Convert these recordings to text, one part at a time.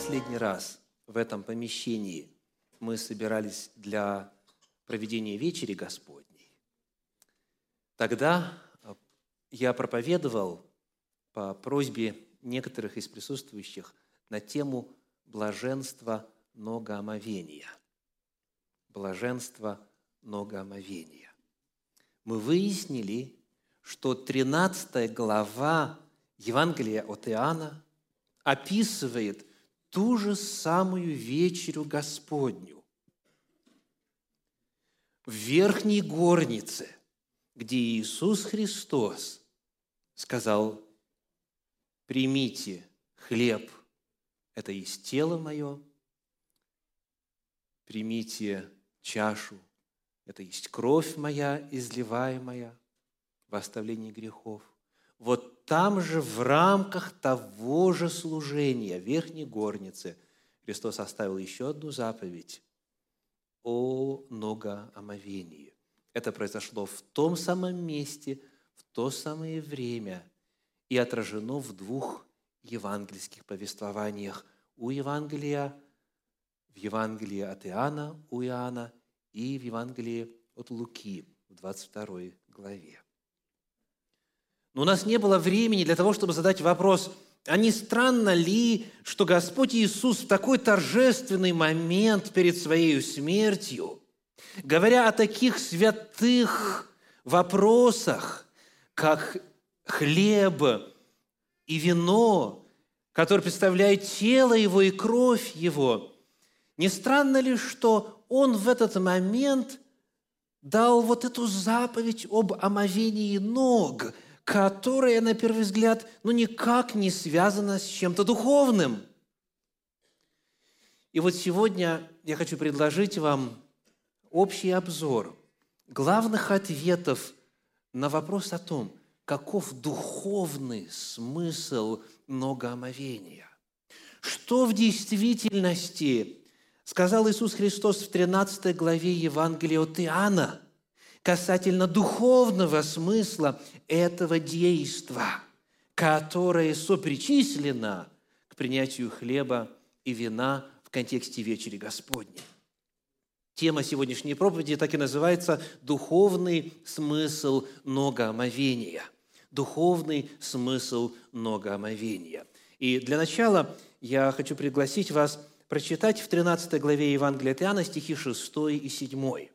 Последний раз в этом помещении мы собирались для проведения вечери Господней, тогда я проповедовал по просьбе некоторых из присутствующих на тему блаженства многоомовения. Блаженство многоомовения. Мы выяснили, что 13 глава Евангелия от Иоанна описывает ту же самую вечерю Господню в верхней горнице, где Иисус Христос сказал, примите хлеб, это есть тело мое, примите чашу, это есть кровь моя, изливаемая в оставлении грехов. Вот там же, в рамках того же служения, верхней горнице, Христос оставил еще одну заповедь о многоомовении. Это произошло в том самом месте, в то самое время и отражено в двух евангельских повествованиях. У Евангелия, в Евангелии от Иоанна, у Иоанна и в Евангелии от Луки в 22 главе. Но у нас не было времени для того, чтобы задать вопрос, а не странно ли, что Господь Иисус в такой торжественный момент перед Своей смертью, говоря о таких святых вопросах, как хлеб и вино, который представляет тело Его и кровь Его, не странно ли, что Он в этот момент дал вот эту заповедь об омовении ног – которая, на первый взгляд, ну никак не связана с чем-то духовным. И вот сегодня я хочу предложить вам общий обзор главных ответов на вопрос о том, каков духовный смысл многоомовения. Что в действительности сказал Иисус Христос в 13 главе Евангелия от Иоанна – касательно духовного смысла этого действа, которое сопричислено к принятию хлеба и вина в контексте вечери Господней. Тема сегодняшней проповеди так и называется «Духовный смысл многоомовения». Духовный смысл многоомовения. И для начала я хочу пригласить вас прочитать в 13 главе Евангелия от Иоанна стихи 6 и 7.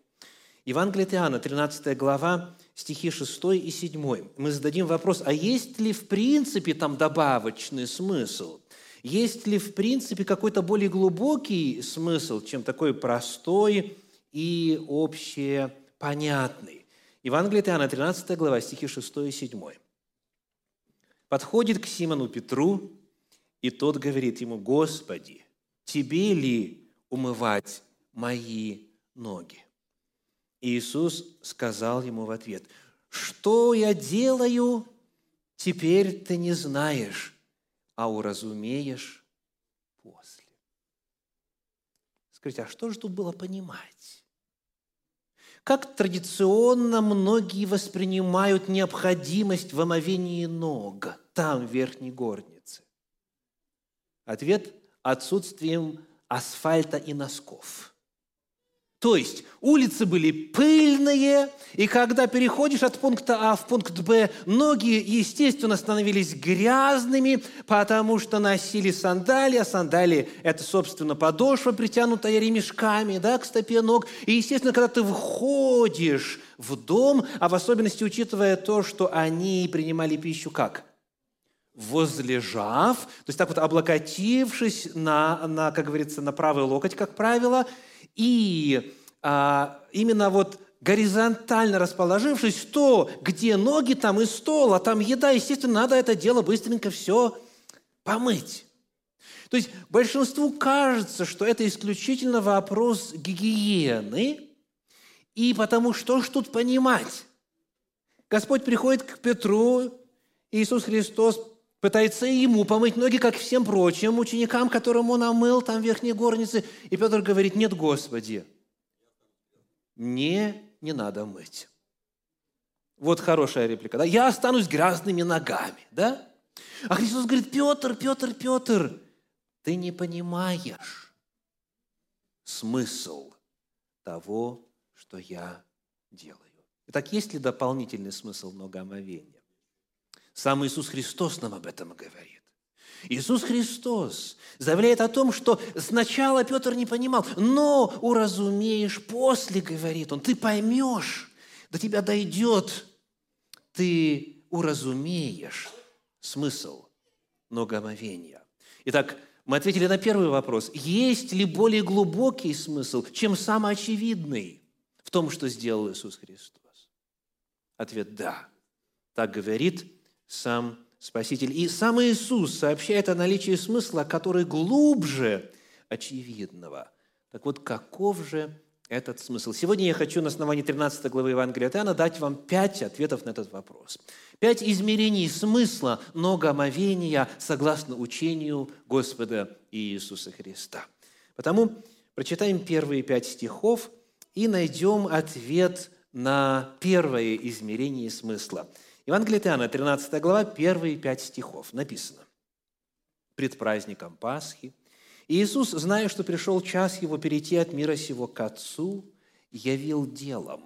Евангелие от Иоанна, 13 глава, стихи 6 и 7. Мы зададим вопрос, а есть ли в принципе там добавочный смысл? Есть ли в принципе какой-то более глубокий смысл, чем такой простой и общее понятный? Евангелие от Иоанна, 13 глава, стихи 6 и 7. Подходит к Симону Петру, и тот говорит ему, «Господи, тебе ли умывать мои ноги?» Иисус сказал ему в ответ, «Что я делаю, теперь ты не знаешь, а уразумеешь после». Скажите, а что же тут было понимать? Как традиционно многие воспринимают необходимость в омовении ног там, в верхней горнице? Ответ – отсутствием асфальта и носков – то есть улицы были пыльные, и когда переходишь от пункта А в пункт Б, ноги, естественно, становились грязными, потому что носили сандалии, а сандалии – это, собственно, подошва, притянутая ремешками да, к стопе ног. И, естественно, когда ты входишь в дом, а в особенности учитывая то, что они принимали пищу как? Возлежав, то есть так вот облокотившись на, на, как говорится, на правый локоть, как правило – и а, именно вот горизонтально расположившись, то, где ноги, там и стол, а там еда, естественно, надо это дело быстренько все помыть. То есть большинству кажется, что это исключительно вопрос гигиены, и потому что ж тут понимать? Господь приходит к Петру, Иисус Христос пытается ему помыть ноги, как всем прочим ученикам, которым он омыл там в верхней горнице. И Петр говорит, нет, Господи, мне не надо мыть. Вот хорошая реплика. Да? Я останусь грязными ногами. Да? А Христос говорит, Петр, Петр, Петр, ты не понимаешь смысл того, что я делаю. Итак, есть ли дополнительный смысл многоомовения? Сам Иисус Христос нам об этом говорит. Иисус Христос заявляет о том, что сначала Петр не понимал, но уразумеешь после, говорит он, ты поймешь, до тебя дойдет, ты уразумеешь смысл многомовения. Итак, мы ответили на первый вопрос. Есть ли более глубокий смысл, чем самый очевидный в том, что сделал Иисус Христос? Ответ – да. Так говорит сам Спаситель. И сам Иисус сообщает о наличии смысла, который глубже очевидного. Так вот, каков же этот смысл? Сегодня я хочу на основании 13 главы Евангелия Иоанна дать вам пять ответов на этот вопрос. Пять измерений смысла многомовения согласно учению Господа Иисуса Христа. Потому прочитаем первые пять стихов и найдем ответ на первое измерение смысла. Евангелие от Иоанна, 13 глава, первые пять стихов. Написано. «Пред праздником Пасхи Иисус, зная, что пришел час Его перейти от мира сего к Отцу, явил делом,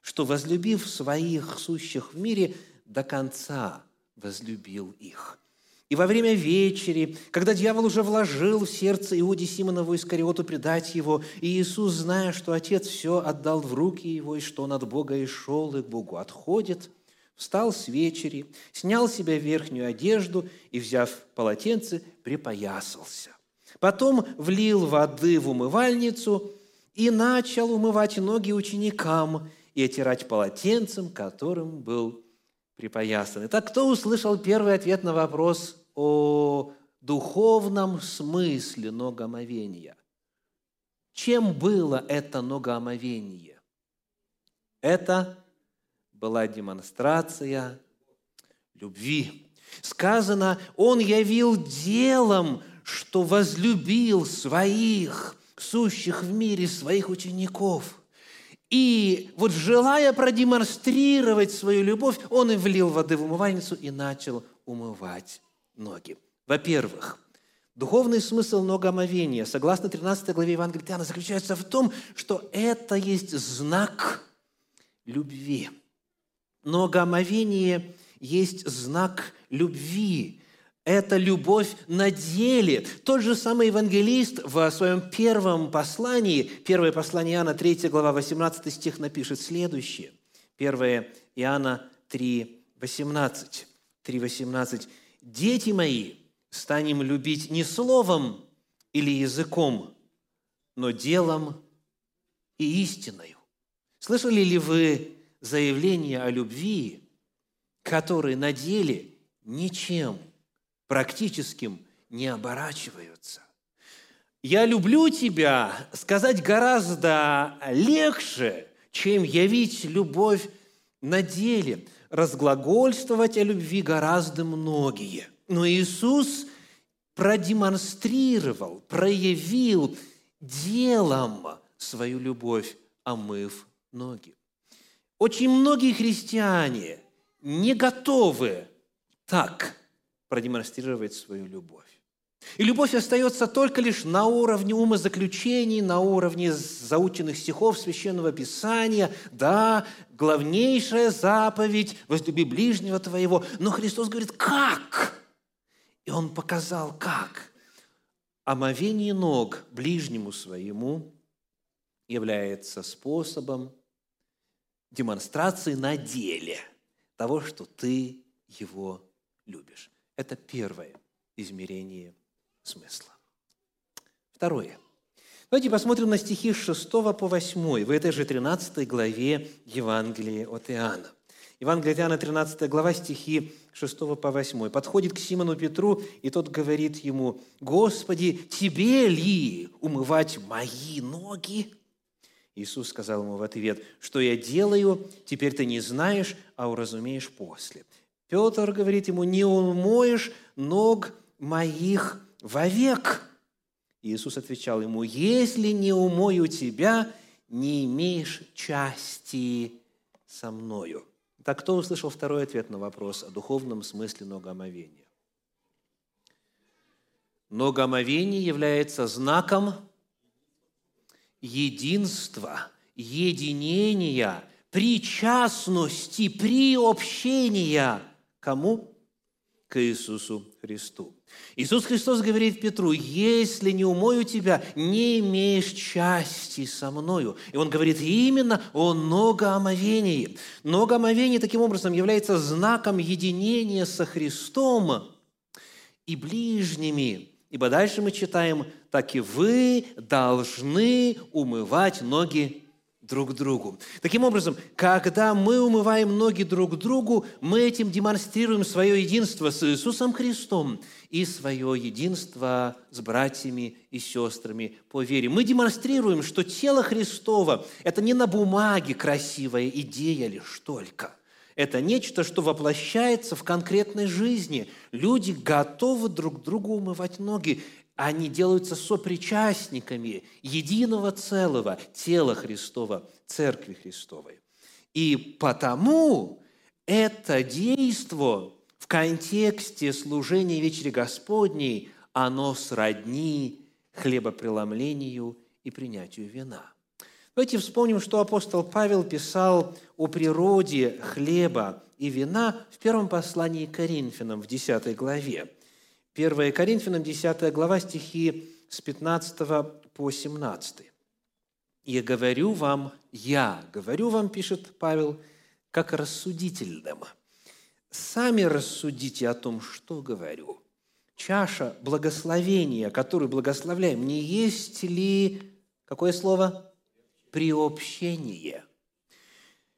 что, возлюбив своих сущих в мире, до конца возлюбил их». И во время вечери, когда дьявол уже вложил в сердце Иуде Симонову Искариоту предать его, и Иисус, зная, что Отец все отдал в руки его, и что он от Бога и шел, и к Богу отходит, встал с вечери, снял себе верхнюю одежду и, взяв полотенце, припоясался. Потом влил воды в умывальницу и начал умывать ноги ученикам и отирать полотенцем, которым был припоясан. Итак, кто услышал первый ответ на вопрос о духовном смысле ногомовения. Чем было это ногомовение? Это была демонстрация любви. Сказано, Он явил делом, что возлюбил своих, сущих в мире, своих учеников. И вот желая продемонстрировать свою любовь, Он и влил воды в умывальницу и начал умывать ноги. Во-первых, духовный смысл многомовения, согласно 13 главе Евангелия Иоанна, заключается в том, что это есть знак любви. Многомовение есть знак любви. Это любовь на деле. Тот же самый евангелист в своем первом послании, первое послание Иоанна, 3 глава, 18 стих напишет следующее. 1 Иоанна 3, 18. 3, 18 дети мои, станем любить не словом или языком, но делом и истиною. Слышали ли вы заявление о любви, которые на деле ничем практическим не оборачиваются? «Я люблю тебя» сказать гораздо легче, чем явить любовь на деле – разглагольствовать о любви гораздо многие. Но Иисус продемонстрировал, проявил делом свою любовь, омыв ноги. Очень многие христиане не готовы так продемонстрировать свою любовь. И любовь остается только лишь на уровне умозаключений, на уровне заученных стихов Священного Писания. Да, главнейшая заповедь – возлюби ближнего твоего. Но Христос говорит, как? И Он показал, как. Омовение ног ближнему своему является способом демонстрации на деле того, что ты его любишь. Это первое измерение смысла. Второе. Давайте посмотрим на стихи с 6 по 8 в этой же 13 главе Евангелия от Иоанна. Евангелие от Иоанна, 13 глава, стихи 6 по 8. Подходит к Симону Петру, и тот говорит ему, «Господи, тебе ли умывать мои ноги?» Иисус сказал ему в ответ, «Что я делаю, теперь ты не знаешь, а уразумеешь после». Петр говорит ему, «Не умоешь ног моих вовек. Иисус отвечал ему, если не умою тебя, не имеешь части со мною. Так кто услышал второй ответ на вопрос о духовном смысле многоомовения? Ноги омовения является знаком единства, единения, причастности, приобщения. Кому? К Иисусу Христу. Иисус Христос говорит Петру, если не умою тебя, не имеешь части со мною. И он говорит именно о многоомовении. Многоомовение таким образом является знаком единения со Христом и ближними. Ибо дальше мы читаем, так и вы должны умывать ноги друг другу. Таким образом, когда мы умываем ноги друг другу, мы этим демонстрируем свое единство с Иисусом Христом и свое единство с братьями и сестрами по вере. Мы демонстрируем, что тело Христова – это не на бумаге красивая идея лишь только – это нечто, что воплощается в конкретной жизни. Люди готовы друг другу умывать ноги они делаются сопричастниками единого целого тела Христова, Церкви Христовой. И потому это действо в контексте служения Вечери Господней, оно сродни хлебопреломлению и принятию вина. Давайте вспомним, что апостол Павел писал о природе хлеба и вина в первом послании к Коринфянам в 10 главе. 1 Коринфянам, 10 глава, стихи с 15 по 17. «И говорю вам, я, говорю вам, пишет Павел, как рассудительным. Сами рассудите о том, что говорю. Чаша благословения, которую благословляем, не есть ли, какое слово? Приобщение.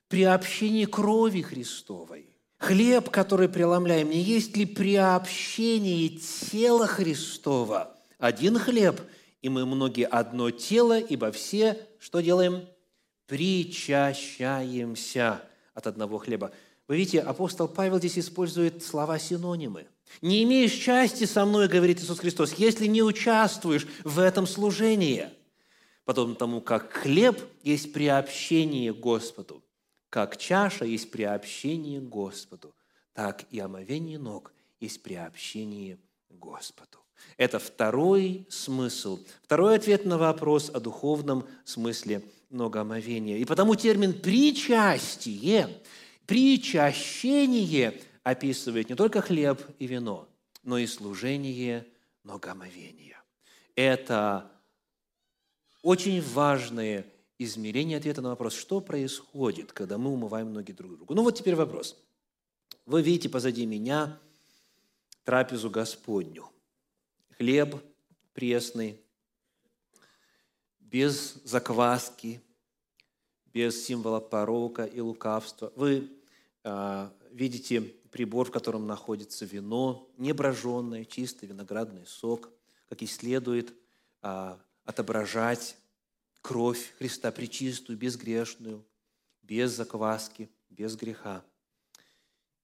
Приобщение крови Христовой Хлеб, который преломляем, не есть ли приобщение тела Христова? Один хлеб, и мы многие одно тело, ибо все, что делаем? Причащаемся от одного хлеба. Вы видите, апостол Павел здесь использует слова-синонимы. «Не имеешь части со мной, — говорит Иисус Христос, — если не участвуешь в этом служении». Подобно тому, как хлеб есть приобщение Господу. Как чаша есть приобщение Господу, так и омовение ног есть приобщение Господу. Это второй смысл, второй ответ на вопрос о духовном смысле многоомовения. И потому термин «причастие», «причащение» описывает не только хлеб и вино, но и служение многоомовения. Это очень важные измерение ответа на вопрос, что происходит, когда мы умываем ноги друг другу. Ну вот теперь вопрос. Вы видите позади меня трапезу Господню. Хлеб пресный, без закваски, без символа порока и лукавства. Вы э, видите прибор, в котором находится вино, не броженное, чистый виноградный сок, как и следует э, отображать кровь Христа пречистую, безгрешную, без закваски, без греха.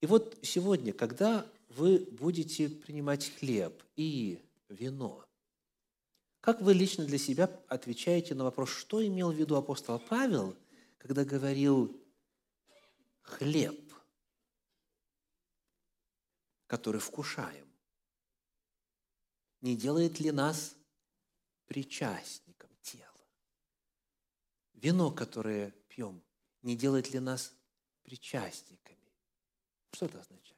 И вот сегодня, когда вы будете принимать хлеб и вино, как вы лично для себя отвечаете на вопрос, что имел в виду апостол Павел, когда говорил хлеб, который вкушаем, не делает ли нас причастниками? Вино, которое пьем, не делает ли нас причастниками? Что это означает?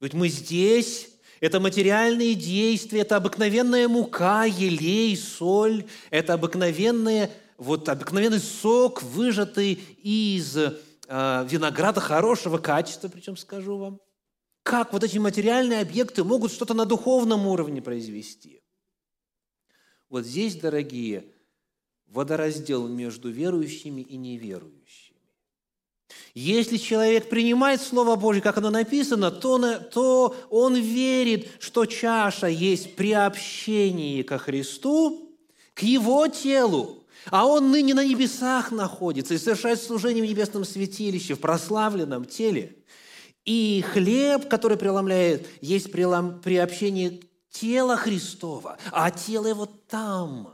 Ведь мы здесь, это материальные действия, это обыкновенная мука, елей, соль, это обыкновенные, вот обыкновенный сок, выжатый из э, винограда хорошего качества, причем скажу вам. Как вот эти материальные объекты могут что-то на духовном уровне произвести? Вот здесь, дорогие, водораздел между верующими и неверующими. Если человек принимает Слово Божье, как оно написано, то, то он верит, что чаша есть приобщение ко Христу, к Его телу, а он ныне на небесах находится и совершает служение в небесном святилище, в прославленном теле. И хлеб, который преломляет, есть приобщение тела Христова, а тело его там –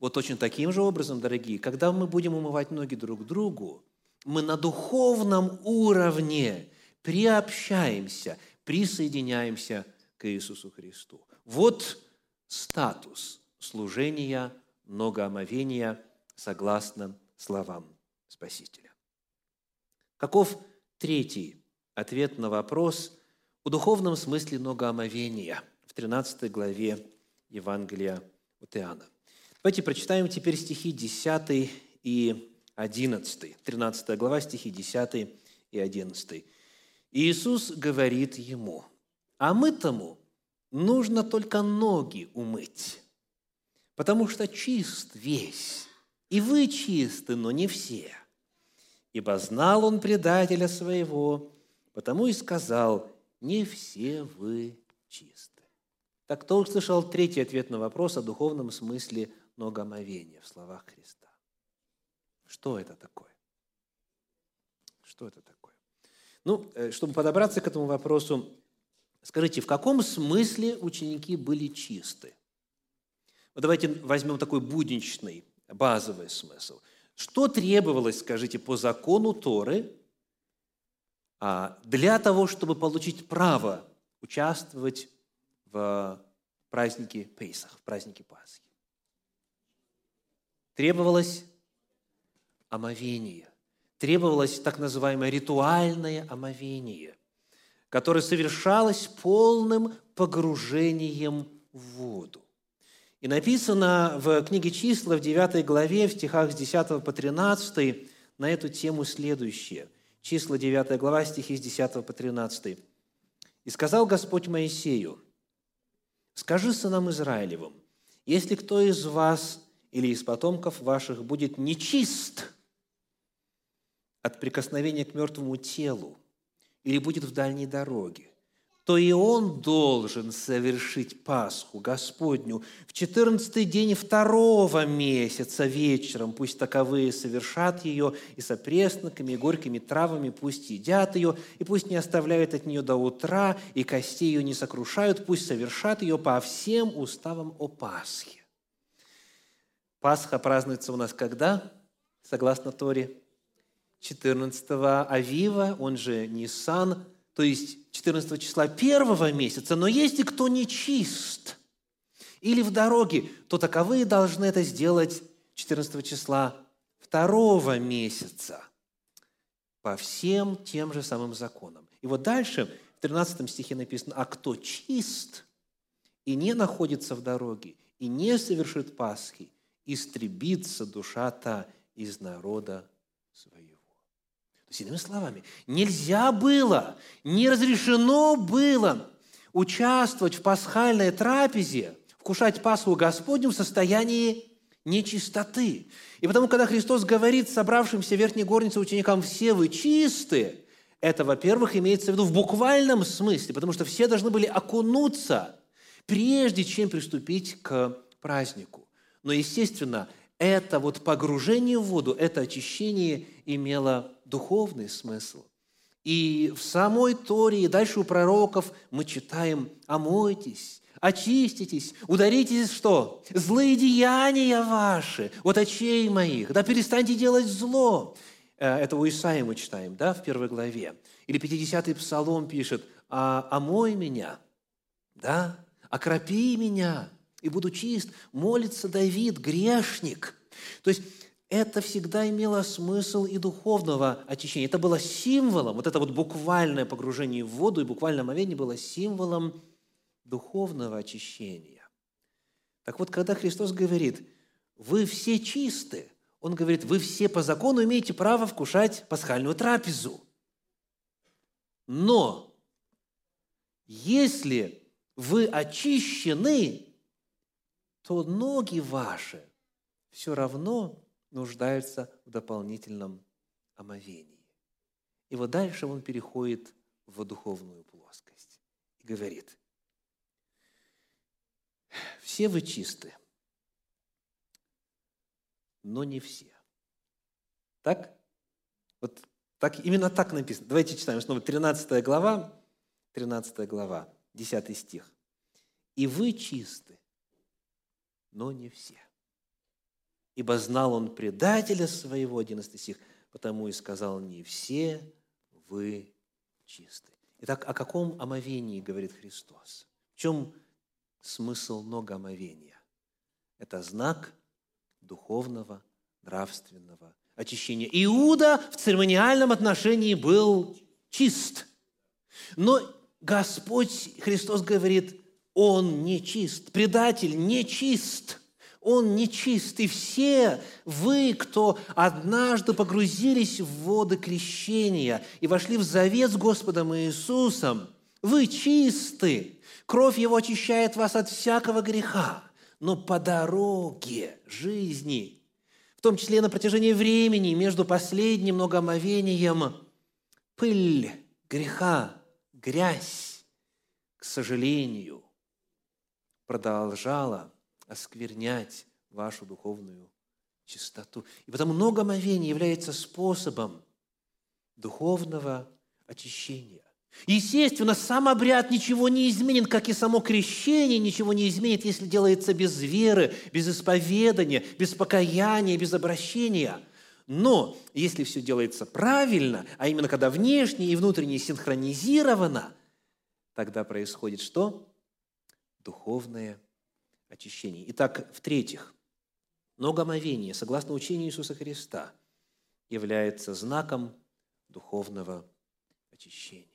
вот точно таким же образом, дорогие, когда мы будем умывать ноги друг другу, мы на духовном уровне приобщаемся, присоединяемся к Иисусу Христу. Вот статус служения многоомовения согласно словам Спасителя. Каков третий ответ на вопрос о духовном смысле многоомовения в 13 главе Евангелия от Иоанна? Давайте прочитаем теперь стихи 10 и 11. 13 глава, стихи 10 и 11. Иисус говорит ему, «А мы тому нужно только ноги умыть, потому что чист весь, и вы чисты, но не все. Ибо знал он предателя своего, потому и сказал, не все вы чисты. Так кто услышал третий ответ на вопрос о духовном смысле ногомовения в словах Христа? Что это такое? Что это такое? Ну, э, чтобы подобраться к этому вопросу, скажите, в каком смысле ученики были чисты? Вот давайте возьмем такой будничный, базовый смысл. Что требовалось, скажите, по закону Торы а, для того, чтобы получить право участвовать в празднике Пейсах, в празднике Пасхи? Требовалось омовение. Требовалось так называемое ритуальное омовение, которое совершалось полным погружением в воду. И написано в книге «Числа» в 9 главе, в стихах с 10 по 13 на эту тему следующее. Числа 9 глава, стихи с 10 по 13. «И сказал Господь Моисею, «Скажи сынам Израилевым, если кто из вас или из потомков ваших будет нечист от прикосновения к мертвому телу или будет в дальней дороге, то и он должен совершить Пасху Господню в четырнадцатый день второго месяца вечером. Пусть таковые совершат ее, и с опресноками, и горькими травами пусть едят ее, и пусть не оставляют от нее до утра, и костей ее не сокрушают, пусть совершат ее по всем уставам о Пасхе. Пасха празднуется у нас когда? Согласно Торе. 14 Авива, он же Нисан, то есть 14 числа первого месяца, но если кто не чист или в дороге, то таковые должны это сделать 14 числа второго месяца по всем тем же самым законам. И вот дальше в 13 стихе написано, «А кто чист и не находится в дороге, и не совершит Пасхи, истребится душа та из народа то есть, иными словами, нельзя было, не разрешено было участвовать в пасхальной трапезе, вкушать Пасху Господню в состоянии нечистоты. И потому, когда Христос говорит собравшимся в верхней горнице ученикам «все вы чисты», это, во-первых, имеется в виду в буквальном смысле, потому что все должны были окунуться, прежде чем приступить к празднику. Но, естественно, это вот погружение в воду, это очищение имело духовный смысл. И в самой Торе, и дальше у пророков мы читаем «Омойтесь, очиститесь, ударитесь что? Злые деяния ваши от очей моих, да перестаньте делать зло». Э, это у Исаия мы читаем, да, в первой главе. Или 50-й псалом пишет «А, «Омой меня, да, окропи меня, и буду чист». Молится Давид, грешник. То есть это всегда имело смысл и духовного очищения. Это было символом, вот это вот буквальное погружение в воду и буквальное омовение было символом духовного очищения. Так вот, когда Христос говорит, вы все чисты, Он говорит, вы все по закону имеете право вкушать пасхальную трапезу. Но если вы очищены, то ноги ваши все равно нуждаются в дополнительном омовении. И вот дальше он переходит в духовную плоскость и говорит, все вы чисты, но не все. Так? Вот так, именно так написано. Давайте читаем снова 13 глава, 13 глава, 10 стих. «И вы чисты, но не все ибо знал он предателя своего, 11 стих, потому и сказал, не все вы чисты. Итак, о каком омовении говорит Христос? В чем смысл многомовения? Это знак духовного, нравственного очищения. Иуда в церемониальном отношении был чист. Но Господь Христос говорит, он не чист, предатель не чист – он нечист. И все вы, кто однажды погрузились в воды крещения и вошли в завет с Господом Иисусом, вы чисты. Кровь Его очищает вас от всякого греха. Но по дороге жизни, в том числе на протяжении времени, между последним многомовением, пыль греха, грязь, к сожалению, продолжала осквернять вашу духовную чистоту. И потому многомовение является способом духовного очищения. Естественно, сам обряд ничего не изменит, как и само крещение ничего не изменит, если делается без веры, без исповедания, без покаяния, без обращения. Но если все делается правильно, а именно когда внешне и внутренне синхронизировано, тогда происходит что? Духовное очищении. Итак, в-третьих, многомовение, согласно учению Иисуса Христа, является знаком духовного очищения.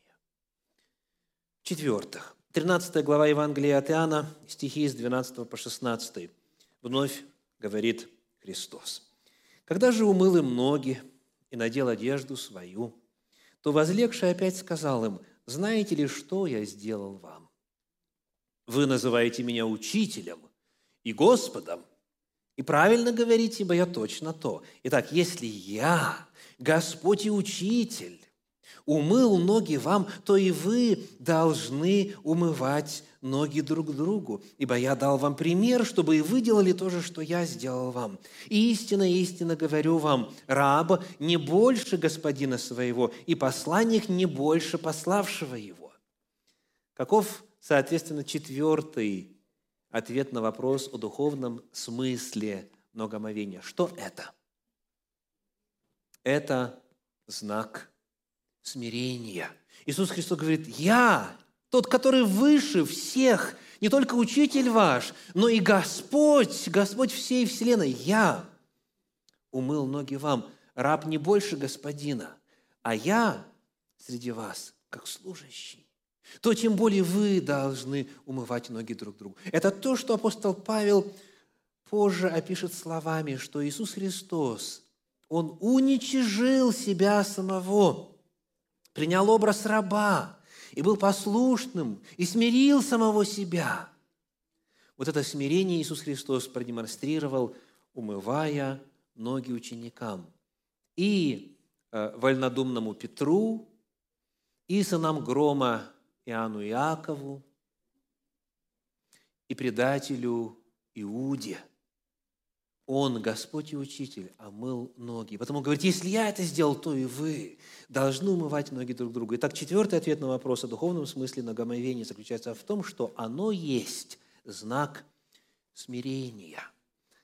В-четвертых, 13 глава Евангелия от Иоанна, стихи с 12 по 16, вновь говорит Христос. «Когда же умыл им ноги и надел одежду свою, то возлегший опять сказал им, «Знаете ли, что я сделал вам? Вы называете меня учителем и Господом. И правильно говорите, ибо я точно то. Итак, если я, Господь и Учитель, умыл ноги вам, то и вы должны умывать ноги друг другу, ибо я дал вам пример, чтобы и вы делали то же, что я сделал вам. Истинно, истинно говорю вам, раб не больше господина своего, и посланник не больше пославшего его. Каков, соответственно, четвертый ответ на вопрос о духовном смысле многомовения. Что это? Это знак смирения. Иисус Христос говорит, «Я, тот, который выше всех, не только учитель ваш, но и Господь, Господь всей вселенной, я умыл ноги вам, раб не больше господина, а я среди вас, как служащий то тем более вы должны умывать ноги друг другу. Это то, что апостол Павел позже опишет словами, что Иисус Христос, Он уничижил себя самого, принял образ раба и был послушным, и смирил самого себя. Вот это смирение Иисус Христос продемонстрировал, умывая ноги ученикам. И э, вольнодумному Петру, и сынам грома Иоанну Иакову и предателю Иуде. Он, Господь и Учитель, омыл ноги. Потому говорит, если я это сделал, то и вы должны умывать ноги друг другу. Итак, четвертый ответ на вопрос о духовном смысле многомовения заключается в том, что оно есть знак смирения.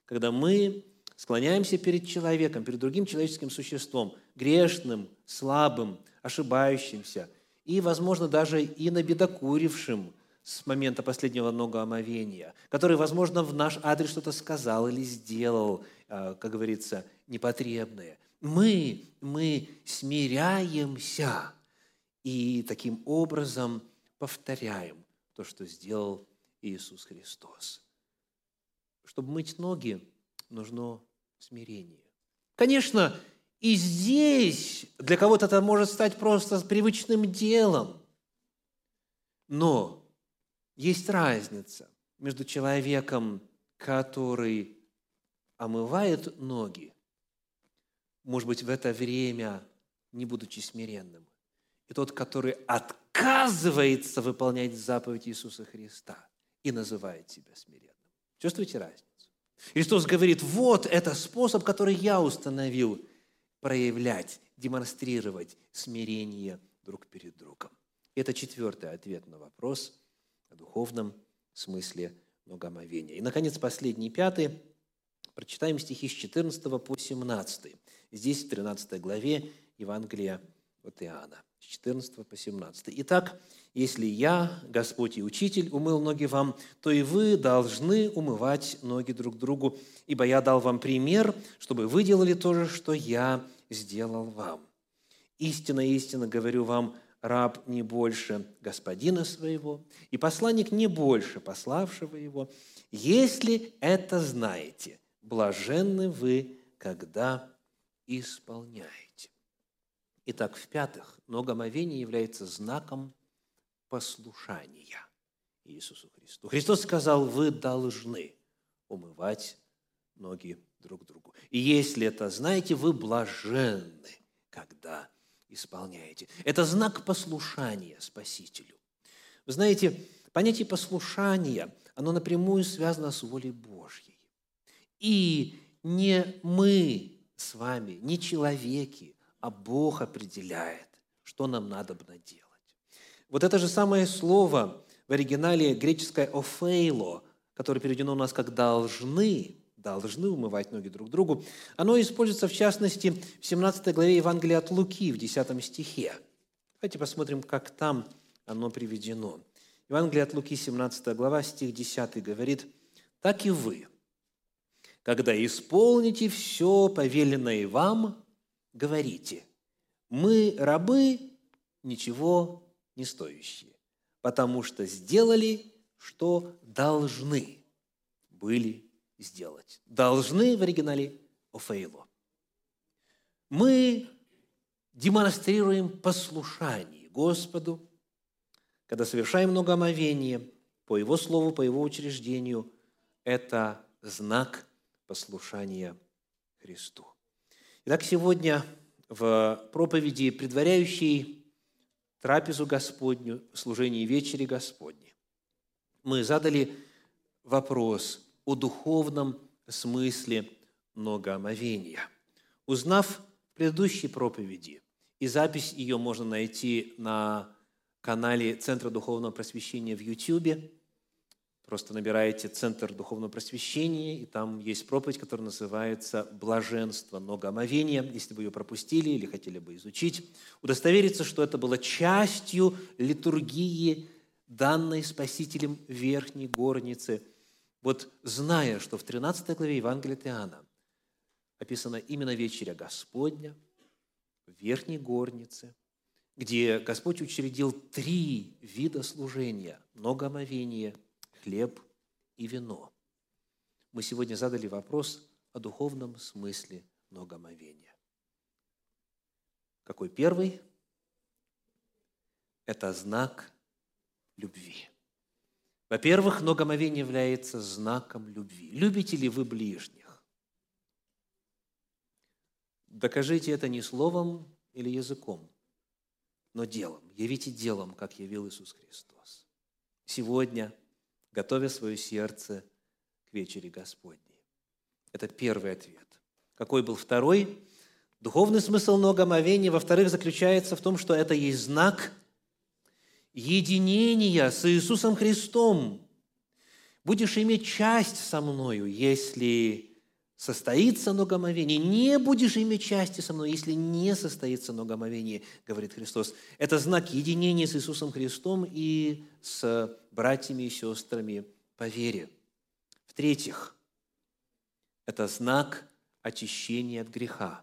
Когда мы склоняемся перед человеком, перед другим человеческим существом, грешным, слабым, ошибающимся – и, возможно, даже и набедокурившим с момента последнего многоомовения, который, возможно, в наш адрес что-то сказал или сделал, а, как говорится, непотребное. Мы, мы смиряемся и таким образом повторяем то, что сделал Иисус Христос. Чтобы мыть ноги, нужно смирение. Конечно, и здесь для кого-то это может стать просто привычным делом. Но есть разница между человеком, который омывает ноги, может быть, в это время, не будучи смиренным, и тот, который отказывается выполнять заповедь Иисуса Христа и называет себя смиренным. Чувствуете разницу? Христос говорит, вот это способ, который я установил – проявлять, демонстрировать смирение друг перед другом. Это четвертый ответ на вопрос о духовном смысле многомовения. И, наконец, последний, пятый. Прочитаем стихи с 14 по 17. Здесь, в 13 главе Евангелия от Иоанна. С 14 по 17. Итак, если я, Господь и Учитель, умыл ноги вам, то и вы должны умывать ноги друг другу, ибо я дал вам пример, чтобы вы делали то же, что я сделал вам. Истинно, истинно говорю вам, раб не больше господина своего, и посланник не больше пославшего его. Если это знаете, блаженны вы, когда исполняете. Итак, в-пятых, многомовение является знаком послушания Иисусу Христу. Христос сказал, вы должны умывать ноги друг другу. И если это знаете, вы блаженны, когда исполняете. Это знак послушания Спасителю. Вы знаете, понятие послушания, оно напрямую связано с волей Божьей. И не мы с вами, не человеки, а Бог определяет, что нам надо делать. Вот это же самое слово в оригинале греческое «офейло», которое переведено у нас как «должны», должны умывать ноги друг другу, оно используется, в частности, в 17 главе Евангелия от Луки, в 10 стихе. Давайте посмотрим, как там оно приведено. Евангелие от Луки, 17 глава, стих 10 говорит, «Так и вы, когда исполните все повеленное вам, говорите, мы рабы, ничего не стоящие, потому что сделали, что должны были сделать. Должны в оригинале офейло. Мы демонстрируем послушание Господу, когда совершаем многомовение по Его Слову, по Его учреждению. Это знак послушания Христу. Итак, сегодня в проповеди, предваряющей трапезу Господню, служение вечери Господней, мы задали вопрос о духовном смысле многоомовения. Узнав предыдущей проповеди, и запись ее можно найти на канале Центра Духовного Просвещения в YouTube, Просто набираете «Центр духовного просвещения», и там есть проповедь, которая называется «Блаженство многоомовения». Если вы ее пропустили или хотели бы изучить, удостовериться, что это было частью литургии, данной Спасителем Верхней Горницы. Вот зная, что в 13 главе Евангелия Иоанна описана именно вечеря Господня в Верхней Горнице, где Господь учредил три вида служения – многоомовение – хлеб и вино. Мы сегодня задали вопрос о духовном смысле многомовения. Какой первый? Это знак любви. Во-первых, многомовение является знаком любви. Любите ли вы ближних? Докажите это не словом или языком, но делом. Явите делом, как явил Иисус Христос. Сегодня готовя свое сердце к вечере Господней. Это первый ответ. Какой был второй? Духовный смысл многомовения, во-вторых, заключается в том, что это есть знак единения с Иисусом Христом. Будешь иметь часть со мною, если состоится многомовение. Не будешь иметь части со мной, если не состоится многомовение, говорит Христос. Это знак единения с Иисусом Христом и с братьями и сестрами по вере. В-третьих, это знак очищения от греха.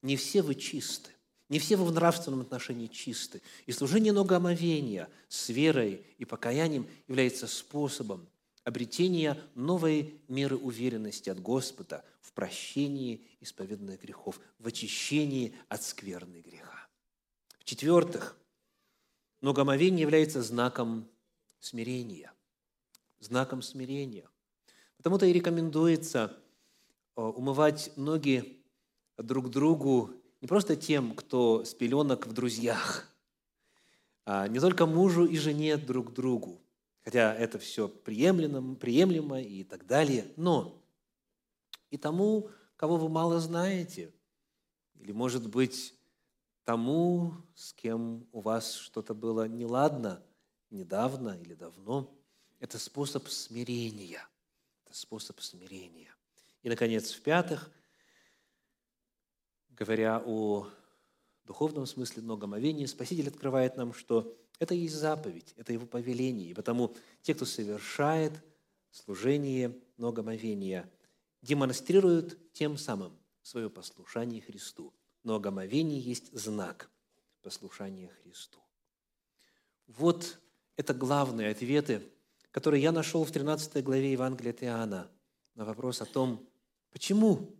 Не все вы чисты, не все вы в нравственном отношении чисты. И служение многомовения с верой и покаянием является способом обретения новой меры уверенности от Господа в прощении исповеданных грехов, в очищении от скверны греха. В-четвертых, многомовение является знаком смирения. Знаком смирения. Потому-то и рекомендуется э, умывать ноги друг другу не просто тем, кто с пеленок в друзьях, а не только мужу и жене друг другу, хотя это все приемлемо, приемлемо и так далее, но и тому, кого вы мало знаете, или, может быть, тому, с кем у вас что-то было неладно недавно или давно. Это способ смирения. Это способ смирения. И, наконец, в-пятых, говоря о духовном смысле много омовения, Спаситель открывает нам, что это и заповедь, это его повеление. И потому те, кто совершает служение многомовения, демонстрируют тем самым свое послушание Христу. Многомовение есть знак послушания Христу. Вот это главные ответы, которые я нашел в 13 главе Евангелия Иоанна на вопрос о том, почему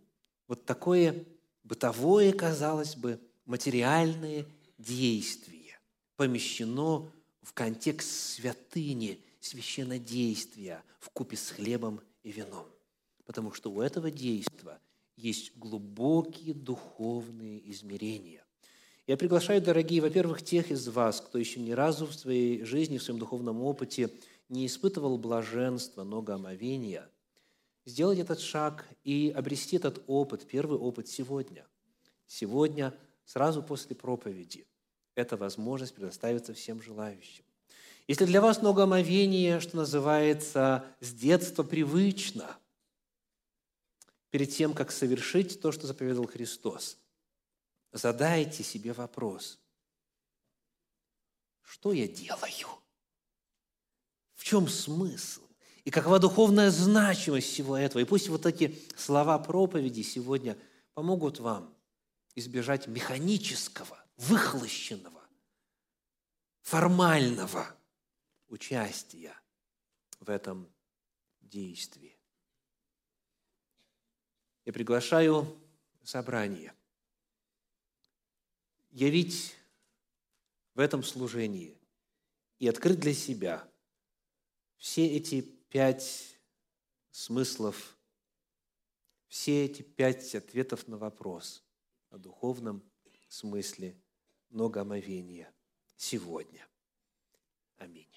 вот такое бытовое, казалось бы, материальное действие помещено в контекст святыни, священнодействия в купе с хлебом и вином. Потому что у этого действия есть глубокие духовные измерения. Я приглашаю, дорогие, во-первых, тех из вас, кто еще ни разу в своей жизни, в своем духовном опыте не испытывал блаженства, многоомовения, сделать этот шаг и обрести этот опыт, первый опыт сегодня. Сегодня, сразу после проповеди, эта возможность предоставится всем желающим. Если для вас многоомовение, что называется, с детства привычно, перед тем, как совершить то, что заповедал Христос, задайте себе вопрос, что я делаю? В чем смысл? И какова духовная значимость всего этого? И пусть вот эти слова проповеди сегодня помогут вам избежать механического, выхлощенного, формального участия в этом действии. Я приглашаю собрание явить в этом служении и открыть для себя все эти пять смыслов, все эти пять ответов на вопрос о духовном смысле многоомовения сегодня. Аминь.